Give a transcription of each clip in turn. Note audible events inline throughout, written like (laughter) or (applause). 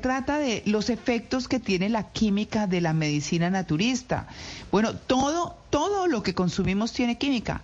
Trata de los efectos que tiene la química de la medicina naturista. Bueno, todo, todo lo que consumimos tiene química.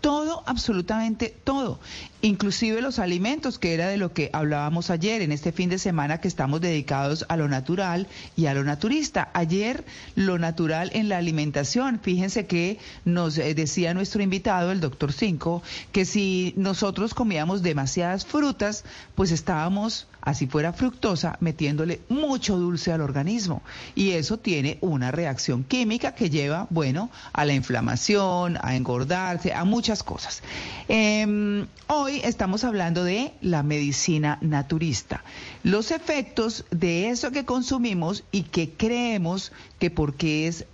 Todo, absolutamente todo, inclusive los alimentos, que era de lo que hablábamos ayer en este fin de semana que estamos dedicados a lo natural y a lo naturista. Ayer lo natural en la alimentación, fíjense que nos eh, decía nuestro invitado, el doctor Cinco, que si nosotros comíamos demasiadas frutas, pues estábamos así fuera fructosa, metiéndole mucho dulce al organismo. Y eso tiene una reacción química que lleva, bueno, a la inflamación, a engordarse, a muchas cosas. Em, hoy estamos hablando de la medicina naturista. Los efectos de eso que consumimos y que creemos que porque es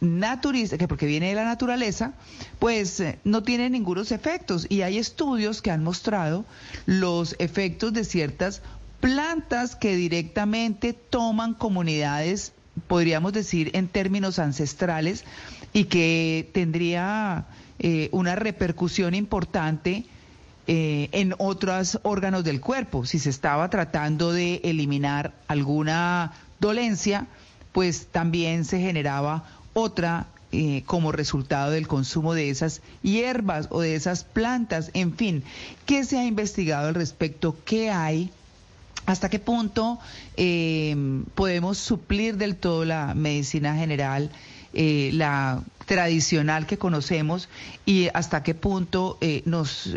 naturista, que porque viene de la naturaleza, pues eh, no tiene ningunos efectos. Y hay estudios que han mostrado los efectos de ciertas plantas que directamente toman comunidades, podríamos decir en términos ancestrales, y que tendría eh, una repercusión importante eh, en otros órganos del cuerpo. Si se estaba tratando de eliminar alguna dolencia, pues también se generaba otra eh, como resultado del consumo de esas hierbas o de esas plantas. En fin, ¿qué se ha investigado al respecto? ¿Qué hay? ¿Hasta qué punto eh, podemos suplir del todo la medicina general, la tradicional que conocemos, y hasta qué punto nos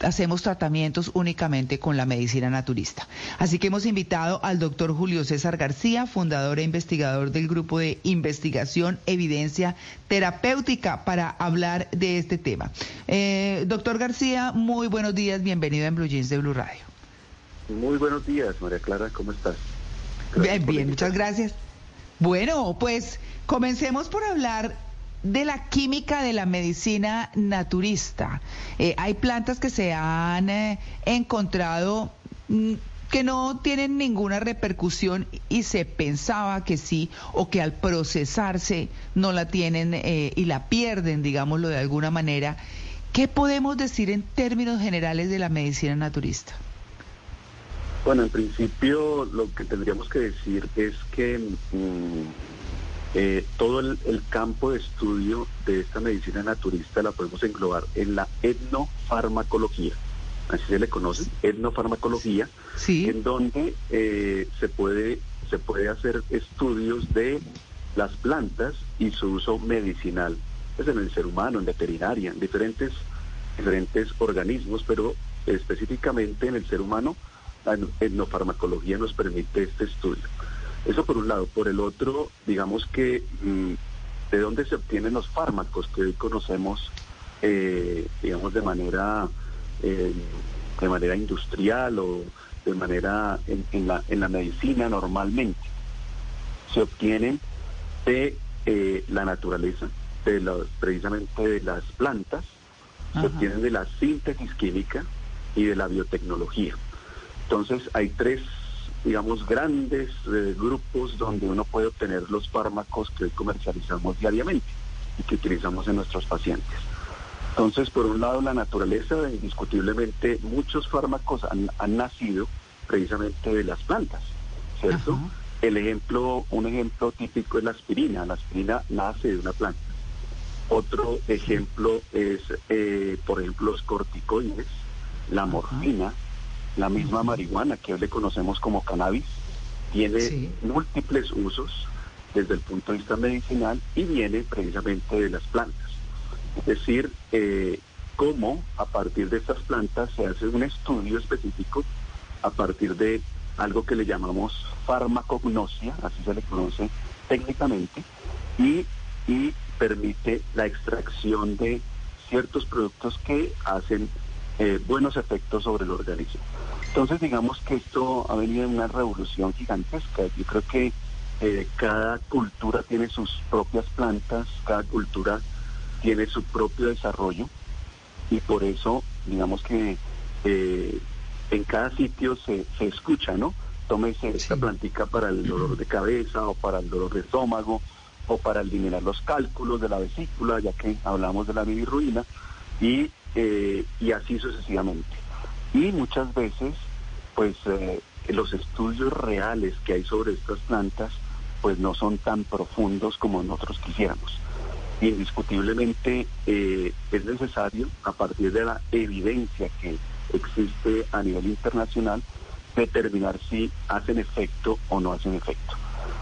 hacemos tratamientos únicamente con la medicina naturista? Así que hemos invitado al doctor Julio César García, fundador e investigador del grupo de investigación Evidencia Terapéutica, para hablar de este tema. doctor García, muy buenos días, bienvenido en Blue Jeans de Blue Radio. Muy buenos días, María Clara, ¿cómo estás? bien, bien, muchas gracias. Bueno, pues comencemos por hablar de la química de la medicina naturista. Eh, hay plantas que se han eh, encontrado mm, que no tienen ninguna repercusión y se pensaba que sí, o que al procesarse no la tienen eh, y la pierden, digámoslo de alguna manera. ¿Qué podemos decir en términos generales de la medicina naturista? Bueno, en principio lo que tendríamos que decir es que mm, eh, todo el, campo de estudio de esta medicina naturista la podemos englobar en la etnofarmacología. Así se le conoce, etnofarmacología, en donde eh, se puede se puede hacer estudios de las plantas y su uso medicinal, pues en el ser humano, en veterinaria, en diferentes diferentes organismos, pero específicamente en el ser humano la etnofarmacología nos permite este estudio. Eso por un lado. Por el otro, digamos que mm, de dónde se obtienen los fármacos que hoy conocemos, eh, digamos, de manera, eh, de manera industrial o de manera en, la, en la medicina normalmente. Se obtienen de eh, la naturaleza, de los, precisamente de las plantas, se obtienen de la síntesis química y de la biotecnología. Entonces hay tres, digamos, grandes eh, grupos donde uno puede obtener los fármacos que hoy comercializamos diariamente y que utilizamos en nuestros pacientes. Entonces, por un lado, la naturaleza, indiscutiblemente, muchos fármacos han, nacido precisamente de las plantas, ¿cierto? El ejemplo, un ejemplo típico es la aspirina. La aspirina nace de una planta. Otro ejemplo es, eh, por ejemplo, los corticoides, la morfina, la misma marihuana que hoy le conocemos como cannabis tiene múltiples usos desde el punto de vista medicinal y viene precisamente de las plantas. Es decir, eh, cómo a partir de estas plantas se hace un estudio específico a partir de algo que le llamamos farmacognosia, así se le conoce técnicamente, y, y permite la extracción de ciertos productos que hacen eh, buenos efectos sobre el organismo. Entonces digamos que esto ha venido en una revolución gigantesca. Yo creo que eh, cada cultura tiene sus propias plantas, cada cultura tiene su propio desarrollo y por eso digamos que eh, en cada sitio se, se escucha, ¿no? Tómese esta plantica para el dolor de cabeza o para el dolor de estómago o para eliminar los cálculos de la vesícula, ya que hablamos de la bilirruina, y, eh, y así sucesivamente. Y muchas veces, pues eh, los estudios reales que hay sobre estas plantas, pues no son tan profundos como nosotros quisiéramos. Indiscutiblemente eh, es necesario, a partir de la evidencia que existe a nivel internacional, determinar si hacen efecto o no hacen efecto.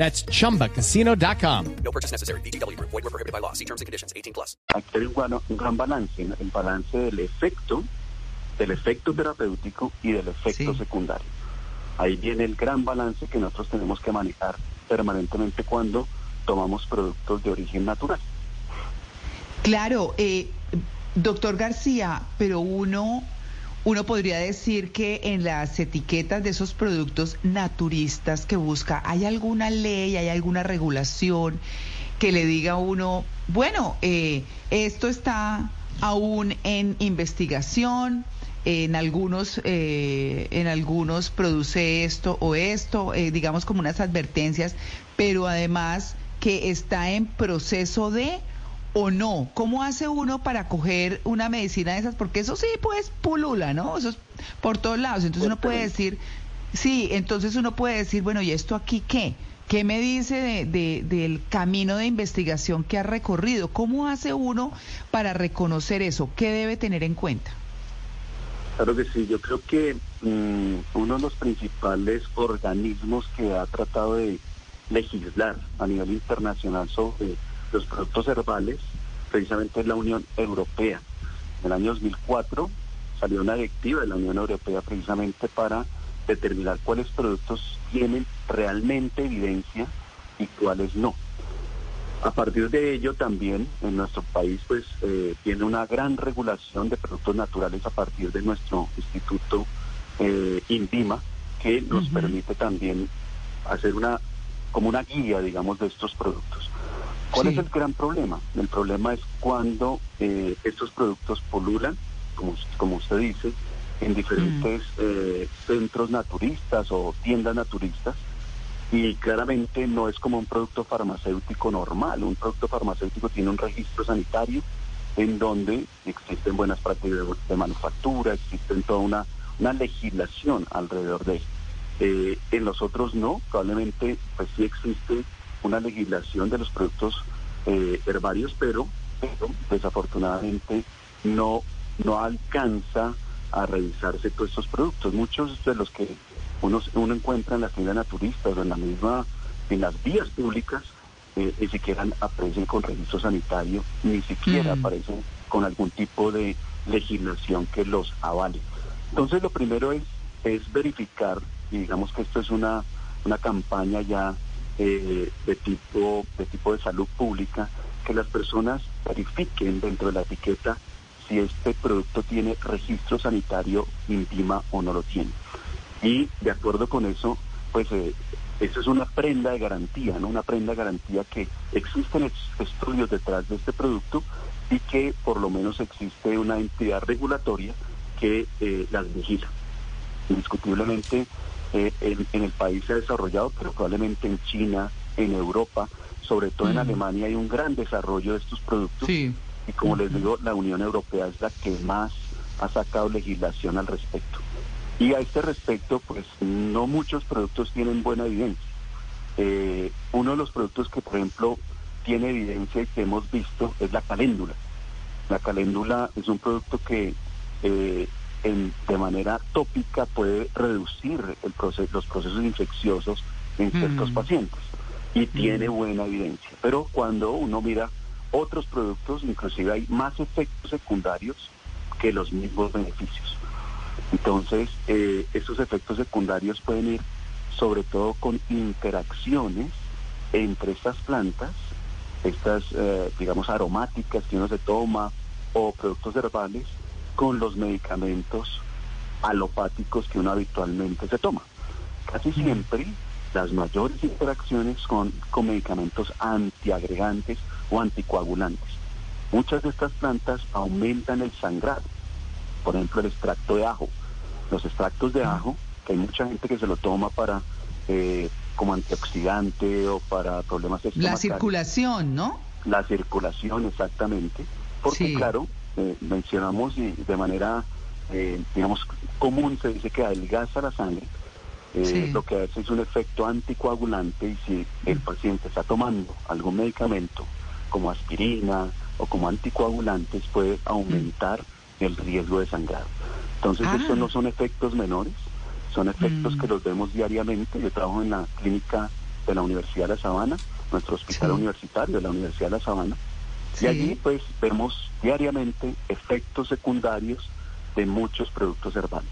That's chumbacasino.com. No purchase necessary. BGW. Void were prohibited by law. See terms and conditions. 18 plus. Aquí hay un, gran- un gran balance, ¿no? el balance del efecto, del efecto terapéutico y del efecto Sí. secundario. Ahí viene el gran balance que nosotros tenemos que manejar permanentemente cuando tomamos productos de origen natural. Claro, eh, doctor García, pero uno, uno podría decir que en las etiquetas de esos productos naturistas que busca, ¿hay alguna ley, hay alguna regulación que le diga a uno, bueno, eh, esto está aún en investigación? En algunos, eh, en algunos produce esto o esto, eh, digamos como unas advertencias, pero además que está en proceso de o no? ¿Cómo hace uno para coger una medicina de esas? Porque eso sí, pues, pulula, ¿no? Eso es por todos lados. Entonces uno puede decir, sí, entonces uno puede decir, bueno, ¿y esto aquí qué? ¿Qué me dice de, de- del camino de investigación que ha recorrido? ¿Cómo hace uno para reconocer eso? ¿Qué debe tener en cuenta? Claro que sí, yo creo que mm, uno de los principales organismos que ha tratado de legislar a nivel internacional sobre los productos herbales, precisamente es la Unión Europea. En el año 2004 salió una directiva de la Unión Europea precisamente para determinar cuáles productos tienen realmente evidencia y cuáles no. A partir de ello también en nuestro país pues eh, tiene una gran regulación de productos naturales a partir de nuestro instituto eh, INVIMA que nos permite también hacer una como una guía digamos de estos productos. ¿Cuál Sí. es el gran problema? El problema es cuando eh, estos productos polulan, como, como usted dice, en diferentes eh, centros naturistas o tiendas naturistas y claramente no es como un producto farmacéutico normal. Un producto farmacéutico tiene un registro sanitario en donde existen buenas prácticas de, de manufactura, existen toda una, una legislación alrededor de él. Eh, en los otros no, probablemente pues sí existe una legislación de los productos eh, herbarios, pero, pero desafortunadamente no, no alcanza a revisarse todos estos productos. Muchos de los que uno, uno encuentra en las tiendas naturistas o en la misma, en las vías públicas, eh, ni siquiera aparecen con registro sanitario, ni siquiera Mm. aparecen con algún tipo de legislación que los avale. Entonces lo primero es, es verificar, y digamos que esto es una, una campaña ya eh, de tipo de tipo de salud pública, que las personas verifiquen dentro de la etiqueta si este producto tiene registro sanitario INVIMA o no lo tiene. Y de acuerdo con eso, pues eh, eso es una prenda de garantía, ¿no? Una prenda de garantía que existen ex- estudios detrás de este producto y que por lo menos existe una entidad regulatoria que eh, las vigila. Indiscutiblemente eh, en, en el país se ha desarrollado, pero probablemente en China, en Europa, sobre todo en Mm. Alemania hay un gran desarrollo de estos productos Sí. y como les digo, la Unión Europea es la que más ha sacado legislación al respecto. Y a este respecto, pues no muchos productos tienen buena evidencia. Eh, uno de los productos que, por ejemplo, tiene evidencia y que hemos visto es la caléndula. La caléndula es un producto que eh, en, de manera tópica puede reducir el proceso, los procesos infecciosos en ciertos Mm. pacientes y tiene buena evidencia. Pero cuando uno mira otros productos, inclusive hay más efectos secundarios que los mismos beneficios. Entonces, eh, estos efectos secundarios pueden ir sobre todo con interacciones entre estas plantas, estas, eh, digamos, aromáticas que uno se toma o productos herbales, con los medicamentos alopáticos que uno habitualmente se toma. Casi siempre las mayores interacciones son con medicamentos antiagregantes o anticoagulantes. Muchas de estas plantas aumentan el sangrado. Por ejemplo, el extracto de ajo. Los extractos de ajo, que hay mucha gente que se lo toma para eh, como antioxidante o para problemas La estomacales. circulación, ¿no? La circulación, exactamente. Porque, Sí. claro, eh, mencionamos y de manera, eh, digamos, común, se dice que adelgaza la sangre. Eh, Sí. Lo que hace es un efecto anticoagulante y si el paciente está tomando algún medicamento como aspirina o como anticoagulantes puede aumentar el riesgo de sangrado. Entonces Ah. estos no son efectos menores, son efectos Mm. que los vemos diariamente. Yo trabajo en la clínica de la Universidad de La Sabana, nuestro hospital Sí. universitario de la Universidad de La Sabana, Sí. y allí pues vemos diariamente efectos secundarios de muchos productos herbales.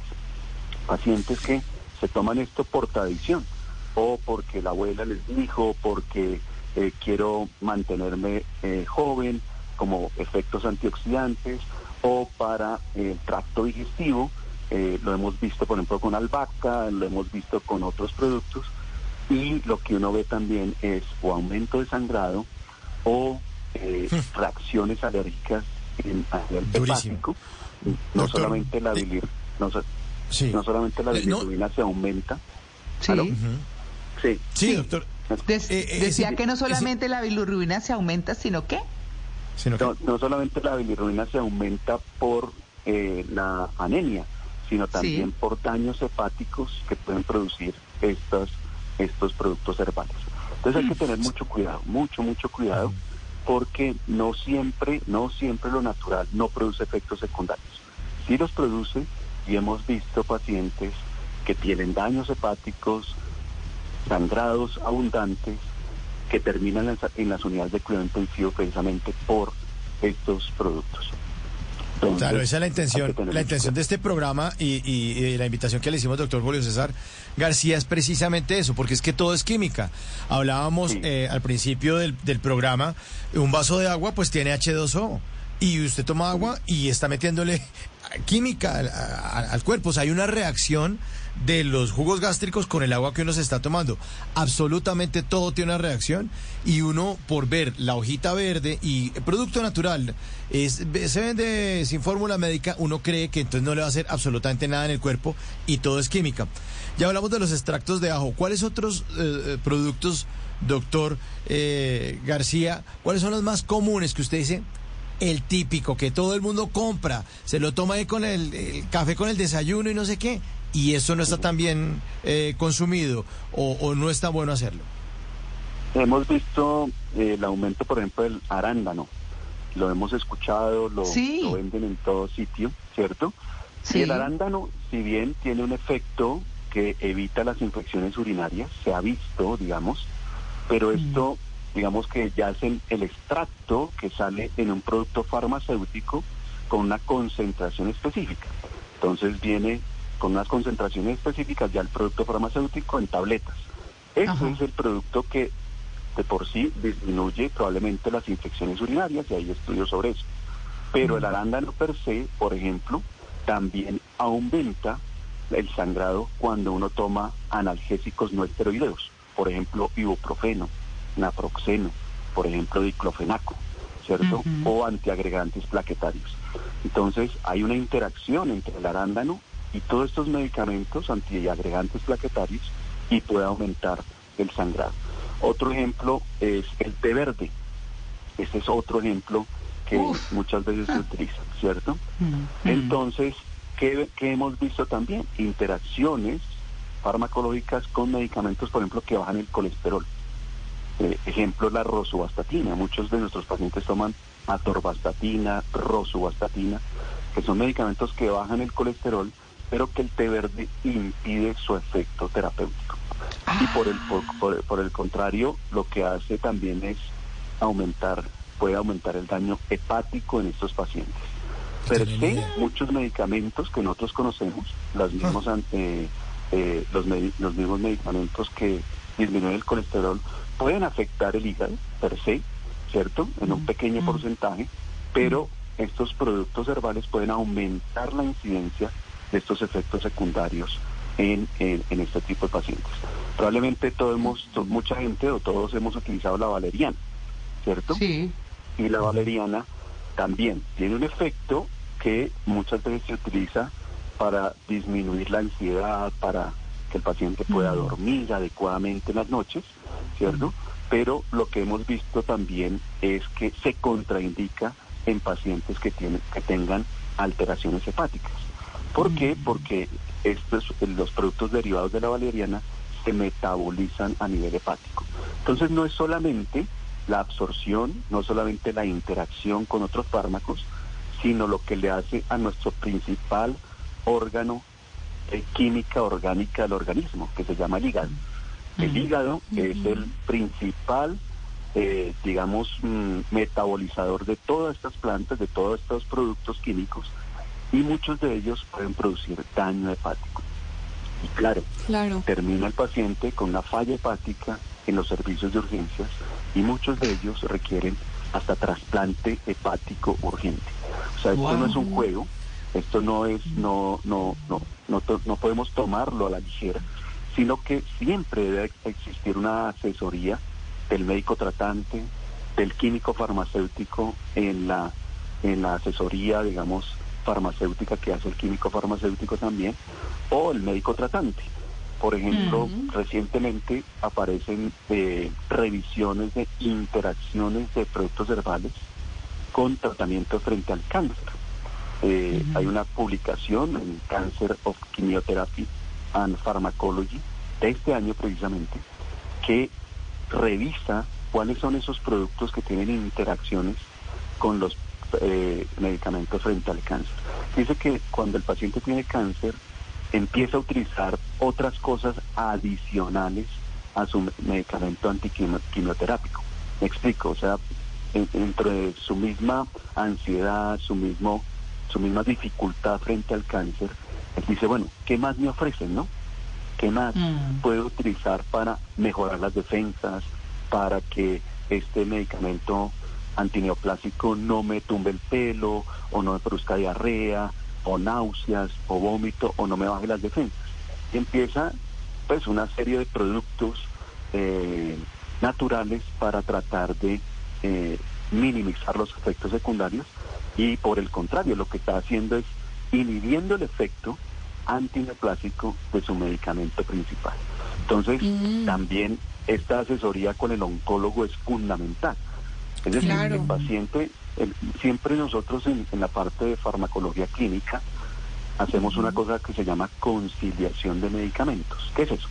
Pacientes que se toman esto por tradición o porque la abuela les dijo, porque eh, quiero mantenerme eh, joven, como efectos antioxidantes o para el tracto digestivo. eh, lo hemos visto, por ejemplo, con albahaca, lo hemos visto con otros productos. Y lo que uno ve también es o aumento de sangrado o eh, reacciones alérgicas en, a nivel hepático. No Doctor, solamente la eh, bilir, no, so- Sí. no solamente la Eh, no- bilirrubina se aumenta. Sí. Sí. Sí, doctor. Des- Eh, eh, decía que no solamente la bilirrubina se aumenta, sino que Sino que- No, no solamente la bilirrubina se aumenta por eh, la anemia, sino también Sí. por daños hepáticos que pueden producir estas, estos productos herbales. Entonces hay que tener mucho cuidado, mucho, mucho cuidado, porque no siempre, no siempre lo natural no produce efectos secundarios. Sí los produce y hemos visto pacientes que tienen daños hepáticos, sangrados abundantes, que terminan en, en las unidades de cuidado intensivo precisamente por estos productos. Entonces, Claro, esa es la intención, la intención de este programa y, y- y la invitación que le hicimos, doctor Julio César García, es precisamente eso, porque es que todo es química. Hablábamos Sí. eh, al principio del, del programa, un vaso de agua pues tiene H2O y usted toma agua y está metiéndole (laughs) química al, a- al cuerpo. O sea, hay una reacción de los jugos gástricos con el agua que uno se está tomando. Absolutamente todo tiene una reacción y uno por ver la hojita verde y producto natural es, se vende sin fórmula médica, uno cree que entonces no le va a hacer absolutamente nada en el cuerpo y todo es química. Ya hablamos de los extractos de ajo. ¿Cuáles otros eh, eh, productos, doctor eh, García, cuáles son los más comunes que usted dice? El típico que todo el mundo compra, se lo toma ahí con el, el café con el desayuno y no sé qué, y eso no está tan bien eh, consumido o, o no está bueno hacerlo. Hemos visto eh, el aumento, por ejemplo, del arándano. Lo hemos escuchado, lo, Sí. lo venden en todo sitio, ¿cierto? Sí. Y el arándano, si bien tiene un efecto que evita las infecciones urinarias, se ha visto, digamos, pero esto, digamos que ya es el, el extracto que sale en un producto farmacéutico con una concentración específica. Entonces viene con unas concentraciones específicas ya el producto farmacéutico en tabletas. Ese Ajá. es el producto que de por sí disminuye probablemente las infecciones urinarias y hay estudios sobre eso. Pero el arándano per se, por ejemplo, también aumenta el sangrado cuando uno toma analgésicos no esteroideos, por ejemplo, ibuprofeno, naproxeno, por ejemplo, diclofenaco, ¿cierto? O antiagregantes plaquetarios. Entonces, hay una interacción entre el arándano y todos estos medicamentos antiagregantes plaquetarios y puede aumentar el sangrado. Otro ejemplo es el té verde. Este es otro ejemplo que Uf. muchas veces se utiliza, ¿cierto? Mm, Entonces, ¿qué, qué hemos visto también? Interacciones farmacológicas con medicamentos, por ejemplo, que bajan el colesterol. Eh, ejemplo, la rosuvastatina. Muchos de nuestros pacientes toman atorvastatina, rosuvastatina, que son medicamentos que bajan el colesterol, pero que el té verde impide su efecto terapéutico. Y por el, por, por- por el contrario, lo que hace también es aumentar, puede aumentar el daño hepático en estos pacientes. Per se, muchos medicamentos que nosotros conocemos, las mismos, an- eh, eh, los, los mismos medicamentos que disminuyen el colesterol, pueden afectar el hígado, per se, ¿cierto? En un pequeño porcentaje, pero estos productos herbales pueden aumentar la incidencia de estos efectos secundarios en, en- en este tipo de pacientes. Probablemente todos hemos, to- mucha gente o todos hemos utilizado la valeriana, ¿cierto? Sí. y la valeriana también tiene un efecto que muchas veces se utiliza para disminuir la ansiedad, para que el paciente pueda dormir adecuadamente en las noches, ¿cierto? Pero lo que hemos visto también es que se contraindica en pacientes que tienen que tengan alteraciones hepáticas. ¿Por qué? Porque estos los productos derivados de la valeriana se metabolizan a nivel hepático. Entonces no es solamente la absorción, no solamente la interacción con otros fármacos, sino lo que le hace a nuestro principal órgano eh, química orgánica del organismo, que se llama el hígado. El hígado es el principal, eh, digamos, mm, metabolizador de todas estas plantas, de todos estos productos químicos, y muchos de ellos pueden producir daño hepático. Y claro, Claro. termina el paciente con una falla hepática en los servicios de urgencias y muchos de ellos requieren hasta trasplante hepático urgente. O sea, esto no es un juego, esto no es, no, no, no, no, no podemos tomarlo a la ligera, sino que siempre debe existir una asesoría del médico tratante, del químico farmacéutico en la, en la asesoría, digamos, farmacéutica que hace el químico farmacéutico también, o el médico tratante. Por ejemplo, recientemente aparecen eh, revisiones de interacciones de productos herbales con tratamiento frente al cáncer. Eh, Hay una publicación en Cancer of Chemotherapy and Pharmacology de este año precisamente que revisa cuáles son esos productos que tienen interacciones con los eh, medicamentos frente al cáncer. Dice que cuando el paciente tiene cáncer empieza a utilizar otras cosas adicionales a su me- medicamento antiquimioterápico. Me explico, o sea, en- dentro de su misma ansiedad, su mismo, su misma dificultad frente al cáncer, él dice, bueno, ¿qué más me ofrecen, no? ¿Qué más Mm. puedo utilizar para mejorar las defensas, para que este medicamento antineoplásico no me tumbe el pelo, o no me produzca diarrea, o náuseas, o vómito, o no me baje las defensas? Y empieza pues una serie de productos eh, naturales para tratar de eh, minimizar los efectos secundarios y por el contrario lo que está haciendo es inhibiendo el efecto antineoplásico de su medicamento principal. Entonces, también esta asesoría con el oncólogo es fundamental. Es decir, Claro. el paciente, el- siempre nosotros en, en la parte de farmacología clínica hacemos una cosa que se llama conciliación de medicamentos. ¿Qué es eso?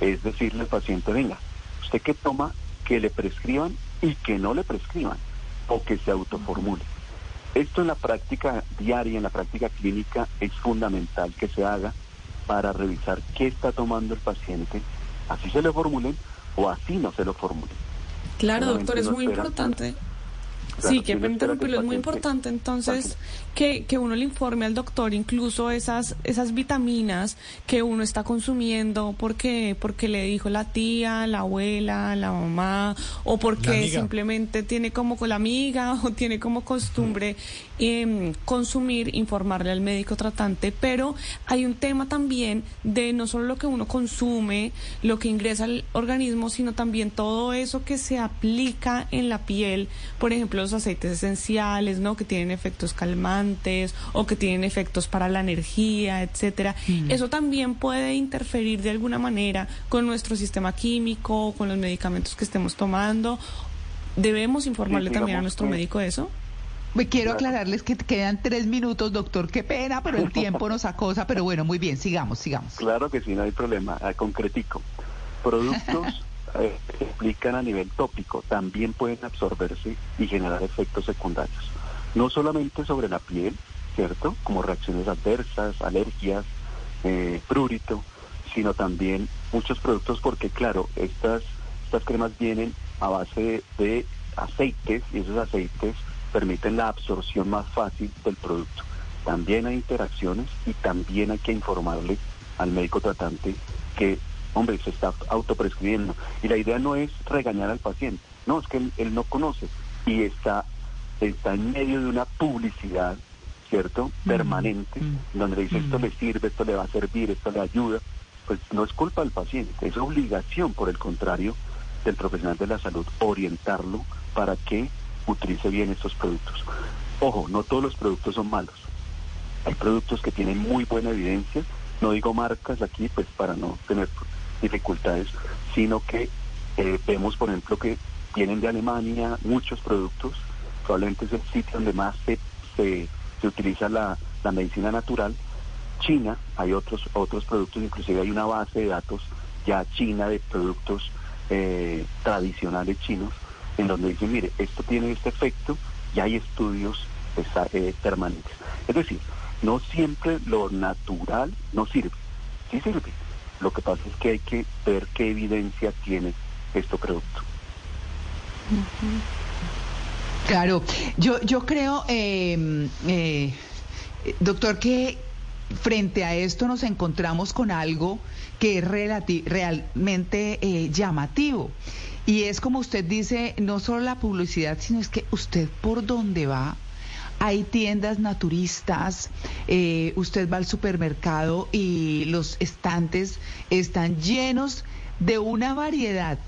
Es decirle al paciente, venga, usted que toma, que le prescriban y que no le prescriban, o que se autoformule. Esto en la práctica diaria, en la práctica clínica, es fundamental que se haga para revisar qué está tomando el paciente, así se le formulen o así no se lo formulen. Claro, doctor, es muy importante. Claro, Sí, que el interrumpirlo, es muy importante. Entonces que, que uno le informe al doctor incluso esas, esas vitaminas que uno está consumiendo porque, porque le dijo la tía, la abuela, la mamá, o porque simplemente tiene como con la amiga (laughs) o tiene como costumbre em, consumir, informarle al médico tratante, pero hay un tema también de no solo lo que uno consume, lo que ingresa al organismo, sino también todo eso que se aplica en la piel, por ejemplo, los aceites esenciales, ¿no? Que tienen efectos calmantes o que tienen efectos para la energía, etcétera. Eso también puede interferir de alguna manera con nuestro sistema químico, con los medicamentos que estemos tomando. Debemos informarle Sí, también a nuestro médico de eso. Me quiero aclararles que quedan tres minutos, doctor. Qué pena, pero el tiempo nos acosa. Pero bueno, muy bien, sigamos, sigamos. Claro que sí, no hay problema. Ah, concretico. Productos (laughs) eh, que aplican a nivel tópico también pueden absorberse y generar efectos secundarios. No solamente sobre la piel, ¿cierto? Como reacciones adversas, alergias, eh, prurito, sino también muchos productos porque claro, estas, estas cremas vienen a base de aceites y esos aceites permiten la absorción más fácil del producto. También hay interacciones y también hay que informarle al médico tratante que, hombre, se está autoprescribiendo. Y la idea no es regañar al paciente, no, es que él, él no conoce y está, está en medio de una publicidad, ¿cierto? Permanente, mm. donde le dice esto Mm. le sirve, esto le va a servir, esto le ayuda. Pues no es culpa del paciente, es obligación, por el contrario, del profesional de la salud orientarlo para que utilice bien estos productos. Ojo, no todos los productos son malos. Hay productos que tienen muy buena evidencia, no digo marcas aquí pues para no tener dificultades, sino que eh, vemos por ejemplo que vienen de Alemania muchos productos, probablemente es el sitio donde más se, se, utiliza la, la medicina natural. China, hay otros, otros productos, inclusive hay una base de datos ya china de productos eh, tradicionales chinos, en donde dicen, mire, esto tiene este efecto y hay estudios eh, permanentes. Es decir, no siempre lo natural no sirve, sí sirve. Lo que pasa es que hay que ver qué evidencia tiene este producto. Claro, yo, yo creo, eh, eh, doctor, que frente a esto nos encontramos con algo que es realmente eh, llamativo. Y es como usted dice, no solo la publicidad, sino es que usted por donde va, hay tiendas naturistas, eh, usted va al supermercado y los estantes están llenos de una variedad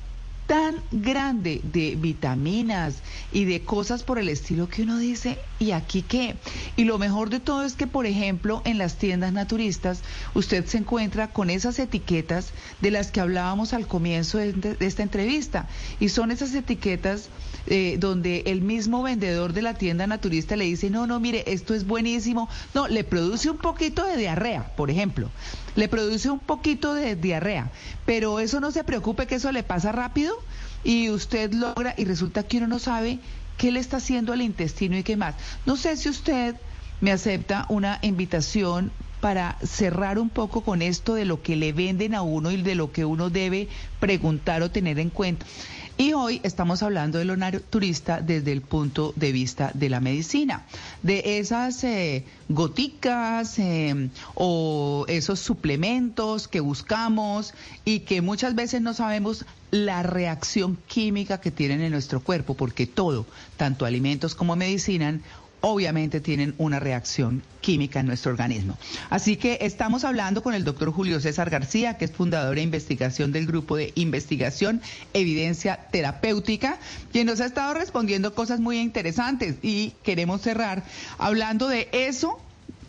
tan grande de vitaminas y de cosas por el estilo que uno dice, ¿y aquí qué? Y lo mejor de todo es que, por ejemplo, en las tiendas naturistas, usted se encuentra con esas etiquetas de las que hablábamos al comienzo de, esta entrevista. Y son esas etiquetas eh, donde el mismo vendedor de la tienda naturista le dice, no, no, mire, esto es buenísimo. No, le produce un poquito de diarrea, por ejemplo. Le produce un poquito de diarrea. Pero eso no se preocupe que eso le pasa rápido y usted logra y resulta que uno no sabe qué le está haciendo al intestino y qué más. No sé si usted me acepta una invitación para cerrar un poco con esto de lo que le venden a uno y de lo que uno debe preguntar o tener en cuenta. Y hoy estamos hablando de lo naturista desde el punto de vista de la medicina, de esas eh, goticas eh, o esos suplementos que buscamos y que muchas veces no sabemos la reacción química que tienen en nuestro cuerpo, porque todo, tanto alimentos como medicina, obviamente tienen una reacción química en nuestro organismo. Así que estamos hablando con el doctor Julio César García, que es fundador e investigación del grupo de investigación Evidencia Terapéutica, quien nos ha estado respondiendo cosas muy interesantes y queremos cerrar hablando de eso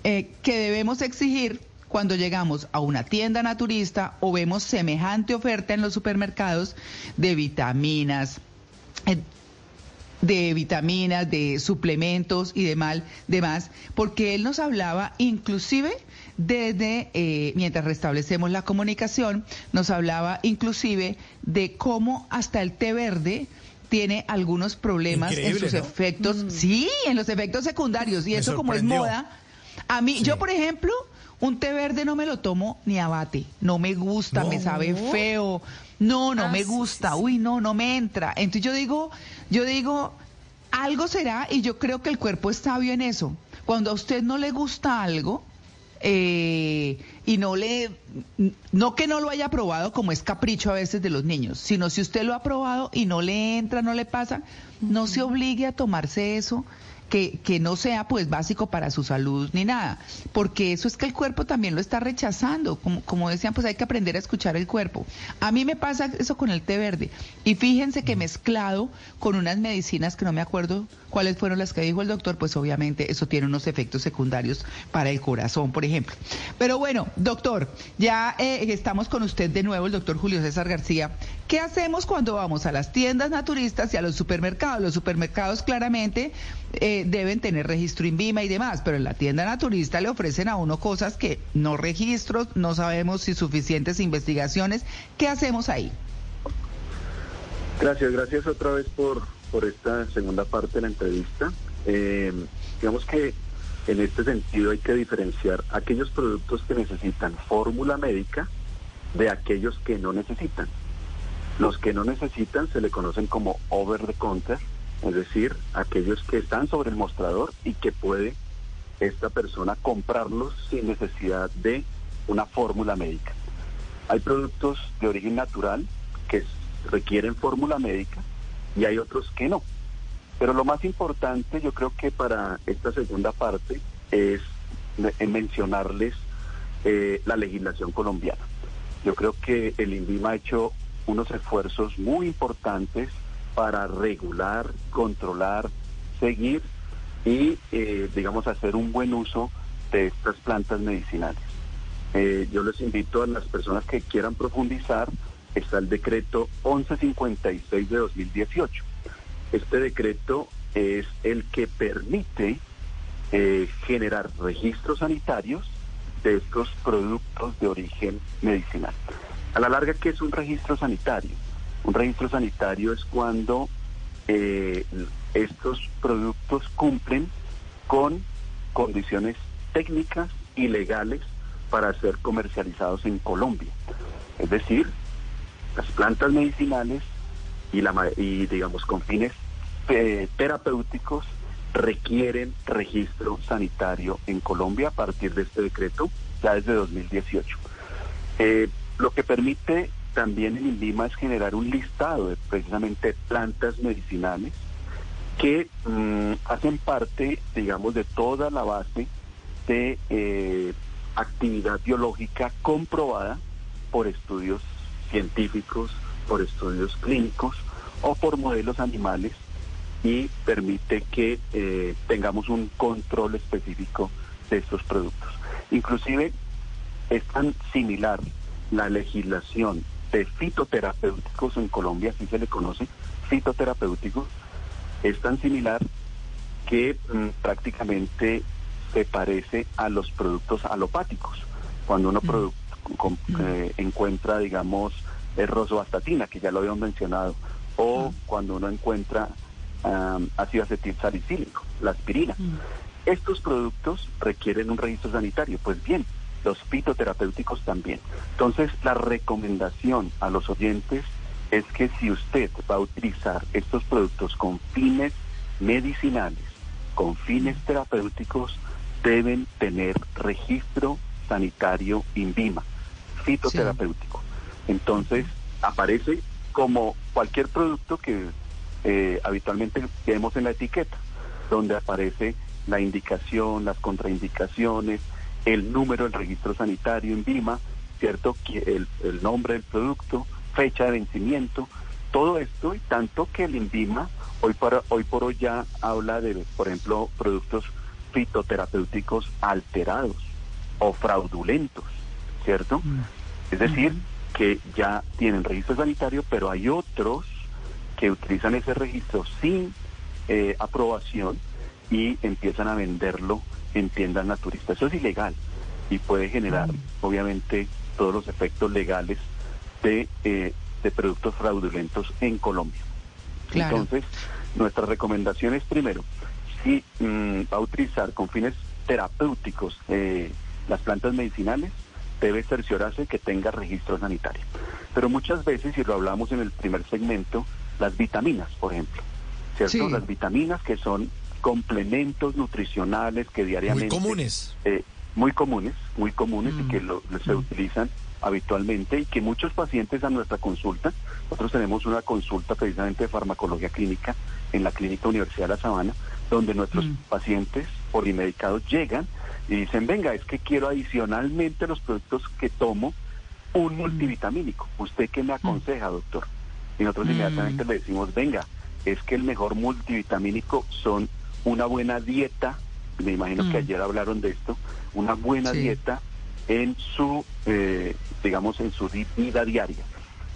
eh, que debemos exigir cuando llegamos a una tienda naturista o vemos semejante oferta en los supermercados de vitaminas, eh, de vitaminas, de suplementos y demás, demás, porque él nos hablaba inclusive desde, eh, mientras restablecemos la comunicación, nos hablaba inclusive de cómo hasta el té verde tiene algunos problemas Increíble, en sus ¿no? efectos, sí, en los efectos secundarios, y Me eso como es moda. A mí, Sí. yo por ejemplo, un té verde no me lo tomo ni a bate, no me gusta, No. me sabe feo, no, no Ah, me gusta, sí, sí. uy, no, no me entra. Entonces yo digo, yo digo, algo será y yo creo que el cuerpo es sabio en eso. Cuando a usted no le gusta algo eh, y no le, no que no lo haya probado como es capricho a veces de los niños, sino si usted lo ha probado y no le entra, no le pasa, no se obligue a tomarse eso que, que no sea pues básico para su salud ni nada, porque eso es que el cuerpo también lo está rechazando, como, como decían, pues hay que aprender a escuchar el cuerpo. A mí me pasa eso con el té verde, y fíjense que mezclado con unas medicinas que no me acuerdo cuáles fueron las que dijo el doctor, pues obviamente eso tiene unos efectos secundarios para el corazón, por ejemplo. Pero bueno, doctor, ya eh, estamos con usted de nuevo, el doctor Julio César García. ¿Qué hacemos cuando vamos a las tiendas naturistas y a los supermercados? Los supermercados claramente eh, deben tener registro INVIMA y demás, pero en la tienda naturista le ofrecen a uno cosas que no registros, no sabemos si suficientes investigaciones. ¿Qué hacemos ahí? Gracias, gracias otra vez por, por esta segunda parte de la entrevista. Eh, digamos que En este sentido hay que diferenciar aquellos productos que necesitan fórmula médica de aquellos que no necesitan. Los que no necesitan se le conocen como over the counter, es decir, aquellos que están sobre el mostrador y que puede esta persona comprarlos sin necesidad de una fórmula médica. Hay productos de origen natural que requieren fórmula médica y hay otros que no. Pero lo más importante yo creo que para esta segunda parte es mencionarles eh, la legislación colombiana. Yo creo que el INVIMA ha hecho unos esfuerzos muy importantes para regular, controlar, seguir y, eh, digamos, hacer un buen uso de estas plantas medicinales. Eh, yo les invito a las personas que quieran profundizar, está el decreto 1156 de 2018. Este decreto es el que permite eh, generar registros sanitarios de estos productos de origen medicinal. A la larga, ¿qué es un registro sanitario? Un registro sanitario es cuando eh, estos productos cumplen con condiciones técnicas y legales para ser comercializados en Colombia. Es decir, las plantas medicinales y, digamos con fines eh, terapéuticos requieren registro sanitario en Colombia a partir de este decreto ya desde 2018. Eh, lo que permite también en INVIMA es generar un listado de precisamente plantas medicinales que mm, hacen parte, digamos, de toda la base de eh, actividad biológica comprobada por estudios científicos, por estudios clínicos o por modelos animales y permite que eh, tengamos un control específico de estos productos. Inclusive es tan similar la legislación de fitoterapéuticos en Colombia, así se le conoce, fitoterapéuticos, es tan similar que mm, prácticamente se parece a los productos alopáticos. Cuando uno mm. eh, encuentra, digamos, el rosuvastatina, que ya lo habíamos mencionado, o cuando uno encuentra um, ácido acetil salicílico, la aspirina. Estos productos requieren un registro sanitario. Pues bien, los fitoterapéuticos también. Entonces, la recomendación a los oyentes es que si usted va a utilizar estos productos con fines medicinales, con fines terapéuticos, deben tener registro sanitario INVIMA, fitoterapéutico. Entonces, aparece como cualquier producto que eh, habitualmente vemos en la etiqueta, donde aparece la indicación, las contraindicaciones, el número del registro sanitario en BIMA, ¿cierto? El, el nombre del producto, fecha de vencimiento, todo esto y tanto que el INVIMA hoy por, hoy por hoy ya habla de, por ejemplo, productos fitoterapéuticos alterados o fraudulentos, ¿cierto? Mm. Es decir, que ya tienen registro sanitario, pero hay otros que utilizan ese registro sin eh, aprobación y empiezan a venderlo en tiendas naturistas. Eso es ilegal y puede generar, obviamente, todos los efectos legales de, eh, de productos fraudulentos en Colombia. Entonces, nuestra recomendación es primero, si mm, va a utilizar con fines terapéuticos eh, las plantas medicinales, debe cerciorarse que tenga registro sanitario. Pero muchas veces, y lo hablamos en el primer segmento, las vitaminas, por ejemplo, ¿cierto? Las vitaminas que son complementos nutricionales que diariamente... Muy comunes. Eh, muy comunes, muy comunes y que mm. se mm. utilizan habitualmente y que muchos pacientes a nuestra consulta, nosotros tenemos una consulta precisamente de farmacología clínica en la Clínica Universidad de La Sabana, donde nuestros mm. pacientes polimedicados llegan y dicen, venga, es que quiero adicionalmente los productos que tomo un multivitamínico. ¿Usted qué me aconseja, doctor? Y nosotros inmediatamente le decimos, venga, es que el mejor multivitamínico son una buena dieta, me imagino que ayer hablaron de esto, una buena dieta en su, eh, digamos, en su vida diaria.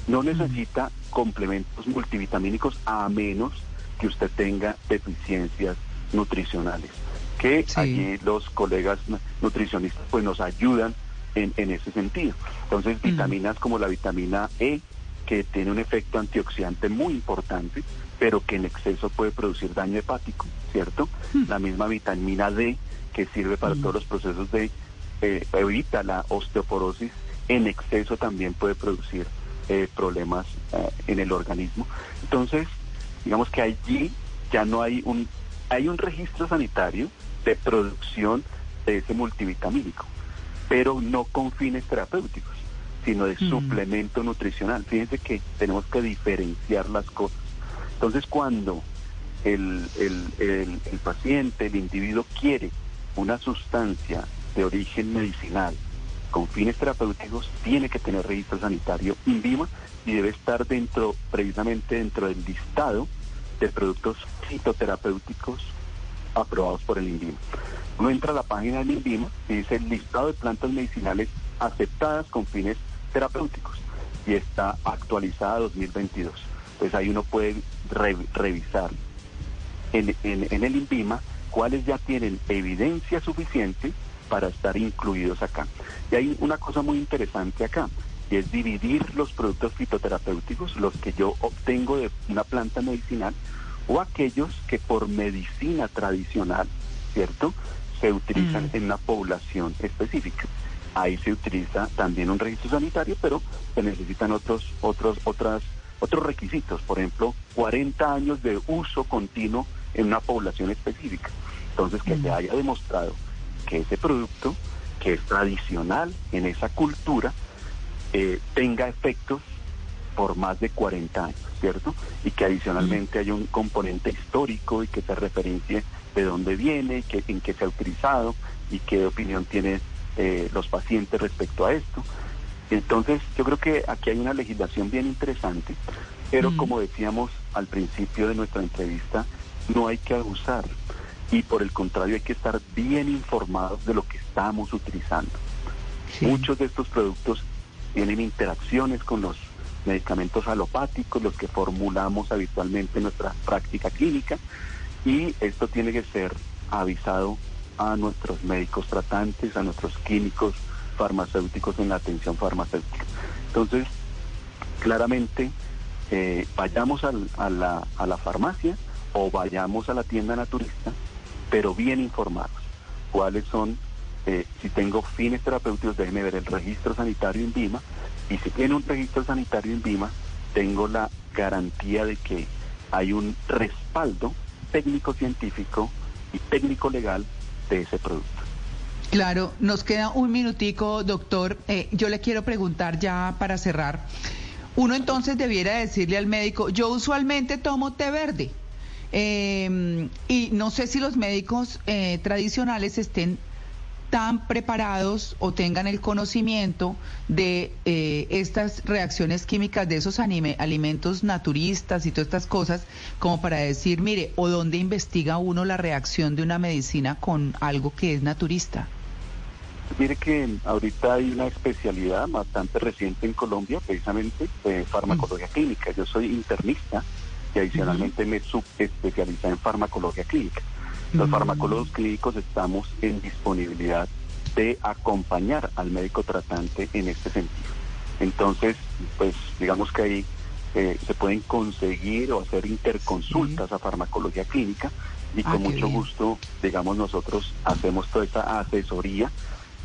No necesita complementos multivitamínicos a menos que usted tenga deficiencias nutricionales, que allí los colegas nutricionistas pues nos ayudan en, en ese sentido. Entonces, vitaminas como la vitamina E, que tiene un efecto antioxidante muy importante, pero que en exceso puede producir daño hepático, ¿cierto? La misma vitamina D que sirve para todos los procesos de eh, evita la osteoporosis, en exceso también puede producir eh, problemas eh, en el organismo. Entonces, digamos que allí ya no hay un hay un registro sanitario de producción de ese multivitamínico, pero no con fines terapéuticos, sino de suplemento nutricional. Fíjense que tenemos que diferenciar las cosas. Entonces, cuando el, el, el, paciente, el individuo quiere una sustancia de origen medicinal con fines terapéuticos, tiene que tener registro sanitario INVIMA y debe estar dentro, precisamente dentro del listado de productos fitoterapéuticos aprobados por el INVIMA. Uno entra a la página del INVIMA y dice el listado de plantas medicinales aceptadas con fines terapéuticos y está actualizada 2022. Entonces ahí uno puede re- revisar en, en- en el INVIMA cuáles ya tienen evidencia suficiente para estar incluidos acá. Y hay una cosa muy interesante acá, y es dividir los productos fitoterapéuticos, los que yo obtengo de una planta medicinal, o aquellos que por medicina tradicional, ¿cierto?, se utilizan en una población específica. Ahí se utiliza también un registro sanitario, pero se necesitan otros, otros, otras, otros requisitos. Por ejemplo, 40 años de uso continuo en una población específica. Entonces, que se haya demostrado que ese producto, que es tradicional en esa cultura, eh, tenga efectos por más de 40 años, ¿cierto? Y que adicionalmente haya un componente histórico y que se referencie de dónde viene, que, en qué se ha utilizado y qué opinión tienen eh, los pacientes respecto a esto. Entonces, yo creo que aquí hay una legislación bien interesante, pero como decíamos al principio de nuestra entrevista, no hay que abusar y por el contrario hay que estar bien informados de lo que estamos utilizando. Muchos de estos productos tienen interacciones con los medicamentos alopáticos, los que formulamos habitualmente en nuestra práctica clínica, y esto tiene que ser avisado a nuestros médicos tratantes, a nuestros químicos farmacéuticos en la atención farmacéutica. Entonces, claramente, eh, vayamos al- a, la, a la farmacia o vayamos a la tienda naturista, pero bien informados. ¿Cuáles son? eh, si tengo fines terapéuticos, déjeme ver el registro sanitario en VIMA. Y si tiene un registro sanitario en VIMA, tengo la garantía de que hay un respaldo técnico-científico y técnico-legal de ese producto. Claro, nos queda un minutico, doctor. Eh, yo le quiero preguntar ya para cerrar. Uno entonces debiera decirle al médico, yo usualmente tomo té verde. Eh, y no sé si los médicos eh, tradicionales estén tan preparados o tengan el conocimiento de eh, estas reacciones químicas de esos anime- alimentos naturistas y todas estas cosas como para decir, mire, o dónde investiga uno la reacción de una medicina con algo que es naturista. Mire que ahorita hay una especialidad bastante reciente en Colombia, precisamente de farmacología clínica. Yo soy internista y adicionalmente me subespecialicé en farmacología clínica. Los farmacólogos clínicos estamos en disponibilidad de acompañar al médico tratante en este sentido. Entonces, pues digamos que ahí eh, se pueden conseguir o hacer interconsultas a farmacología clínica y Ah, con mucho bien. gusto, digamos, nosotros hacemos toda esta asesoría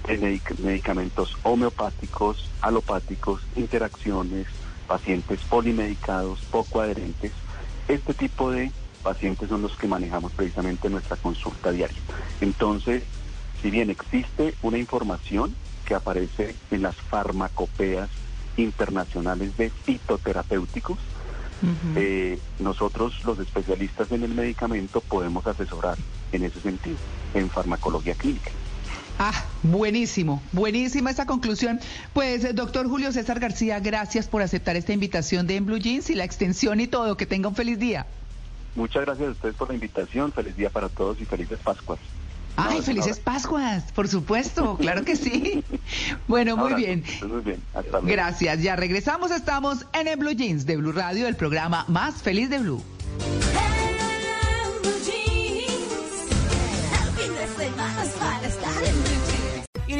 de medicamentos homeopáticos, alopáticos, interacciones, pacientes polimedicados, poco adherentes. Este tipo de pacientes son los que manejamos precisamente en nuestra consulta diaria. Entonces, si bien existe una información que aparece en las farmacopeas internacionales de fitoterapéuticos, eh, nosotros los especialistas en el medicamento podemos asesorar en ese sentido, en farmacología clínica. Ah, buenísimo, buenísima esta conclusión. Pues, eh, doctor Julio César García, gracias por aceptar esta invitación de En Blue Jeans y la extensión y todo. Que tenga un feliz día. Muchas gracias a ustedes por la invitación, feliz día para todos y felices Pascuas. Ay, No, felices Pascuas, por supuesto, claro que sí. (laughs) Bueno, muy bien. Muy bien, hasta luego. Gracias, ya regresamos, estamos en el Blue Jeans de Blue Radio, el programa más feliz de Blue.